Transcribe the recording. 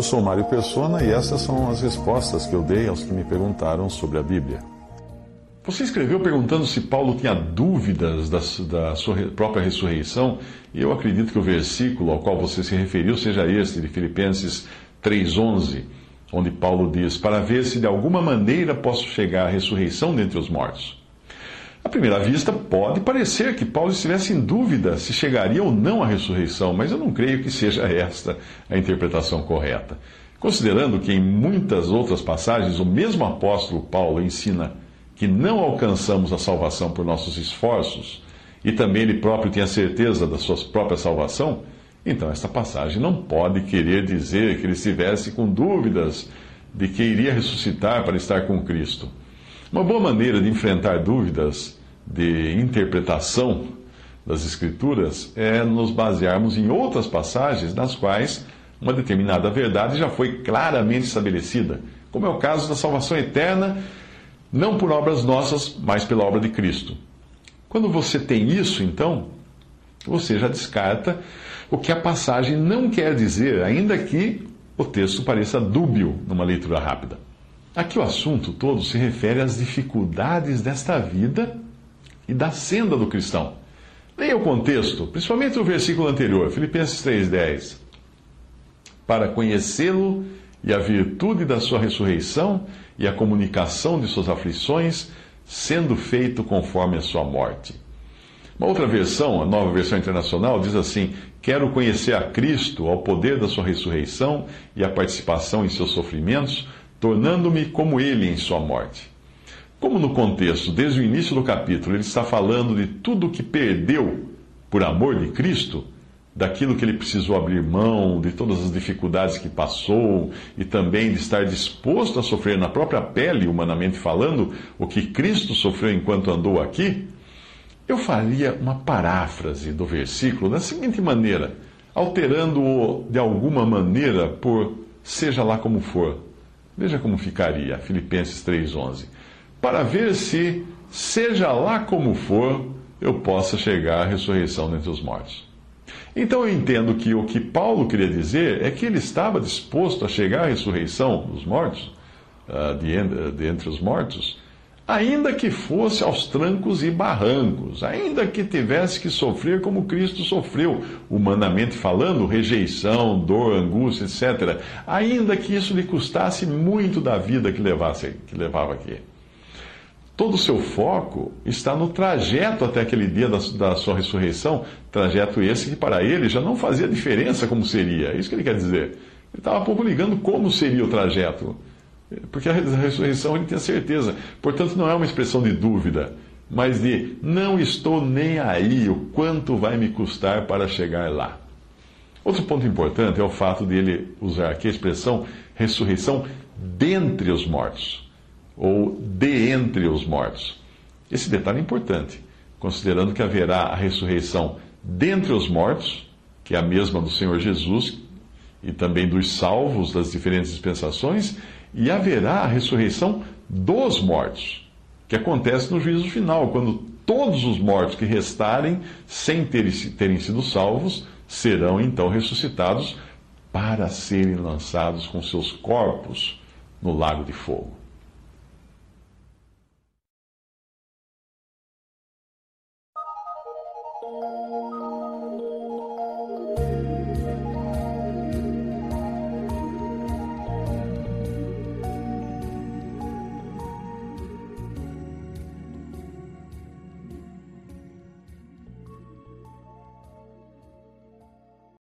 Eu sou Mário Persona e essas são as respostas que eu dei aos que me perguntaram sobre a Bíblia. Você escreveu perguntando se Paulo tinha dúvidas da, da sua própria ressurreição, e eu acredito que o versículo ao qual você se referiu seja este, de Filipenses 3,11, onde Paulo diz: Para ver se de alguma maneira posso chegar à ressurreição dentre os mortos. Primeira vista, pode parecer que Paulo estivesse em dúvida se chegaria ou não à ressurreição, mas eu não creio que seja esta a interpretação correta. Considerando que em muitas outras passagens o mesmo apóstolo Paulo ensina que não alcançamos a salvação por nossos esforços, e também ele próprio tinha certeza da sua própria salvação, então esta passagem não pode querer dizer que ele estivesse com dúvidas de que iria ressuscitar para estar com Cristo. Uma boa maneira de enfrentar dúvidas de interpretação das Escrituras é nos basearmos em outras passagens nas quais uma determinada verdade já foi claramente estabelecida, como é o caso da salvação eterna, não por obras nossas, mas pela obra de Cristo. Quando você tem isso, então, você já descarta o que a passagem não quer dizer, ainda que o texto pareça dúbio numa leitura rápida. Aqui o assunto todo se refere às dificuldades desta vida e da senda do cristão. Leia o contexto, principalmente o versículo anterior, Filipenses 3,10. Para conhecê-lo e a virtude da sua ressurreição e a comunicação de suas aflições, sendo feito conforme a sua morte. Uma outra versão, a nova versão internacional, diz assim: Quero conhecer a Cristo, ao poder da sua ressurreição e a participação em seus sofrimentos tornando-me como ele em sua morte. Como no contexto, desde o início do capítulo, ele está falando de tudo o que perdeu por amor de Cristo, daquilo que ele precisou abrir mão, de todas as dificuldades que passou e também de estar disposto a sofrer na própria pele, humanamente falando, o que Cristo sofreu enquanto andou aqui, eu faria uma paráfrase do versículo da seguinte maneira, alterando-o de alguma maneira por seja lá como for. Veja como ficaria, Filipenses 3,11. Para ver se, seja lá como for, eu possa chegar à ressurreição dentre os mortos. Então eu entendo que o que Paulo queria dizer é que ele estava disposto a chegar à ressurreição dos mortos, uh, de, de entre os mortos, ainda que fosse aos trancos e barrancos, ainda que tivesse que sofrer como Cristo sofreu, humanamente falando, rejeição, dor, angústia, etc., ainda que isso lhe custasse muito da vida que, levasse, que levava aqui. Todo o seu foco está no trajeto até aquele dia da, da sua ressurreição, trajeto esse que para ele já não fazia diferença como seria. É isso que ele quer dizer. Ele estava pouco ligando como seria o trajeto. Porque a ressurreição ele tem a certeza. Portanto, não é uma expressão de dúvida, mas de não estou nem aí o quanto vai me custar para chegar lá. Outro ponto importante é o fato de ele usar aqui a expressão ressurreição dentre os mortos, ou de entre os mortos. Esse detalhe é importante, considerando que haverá a ressurreição dentre os mortos, que é a mesma do Senhor Jesus, e também dos salvos das diferentes dispensações, e haverá a ressurreição dos mortos, que acontece no juízo final, quando todos os mortos que restarem, sem terem, terem sido salvos, serão então ressuscitados para serem lançados com seus corpos no lago de fogo.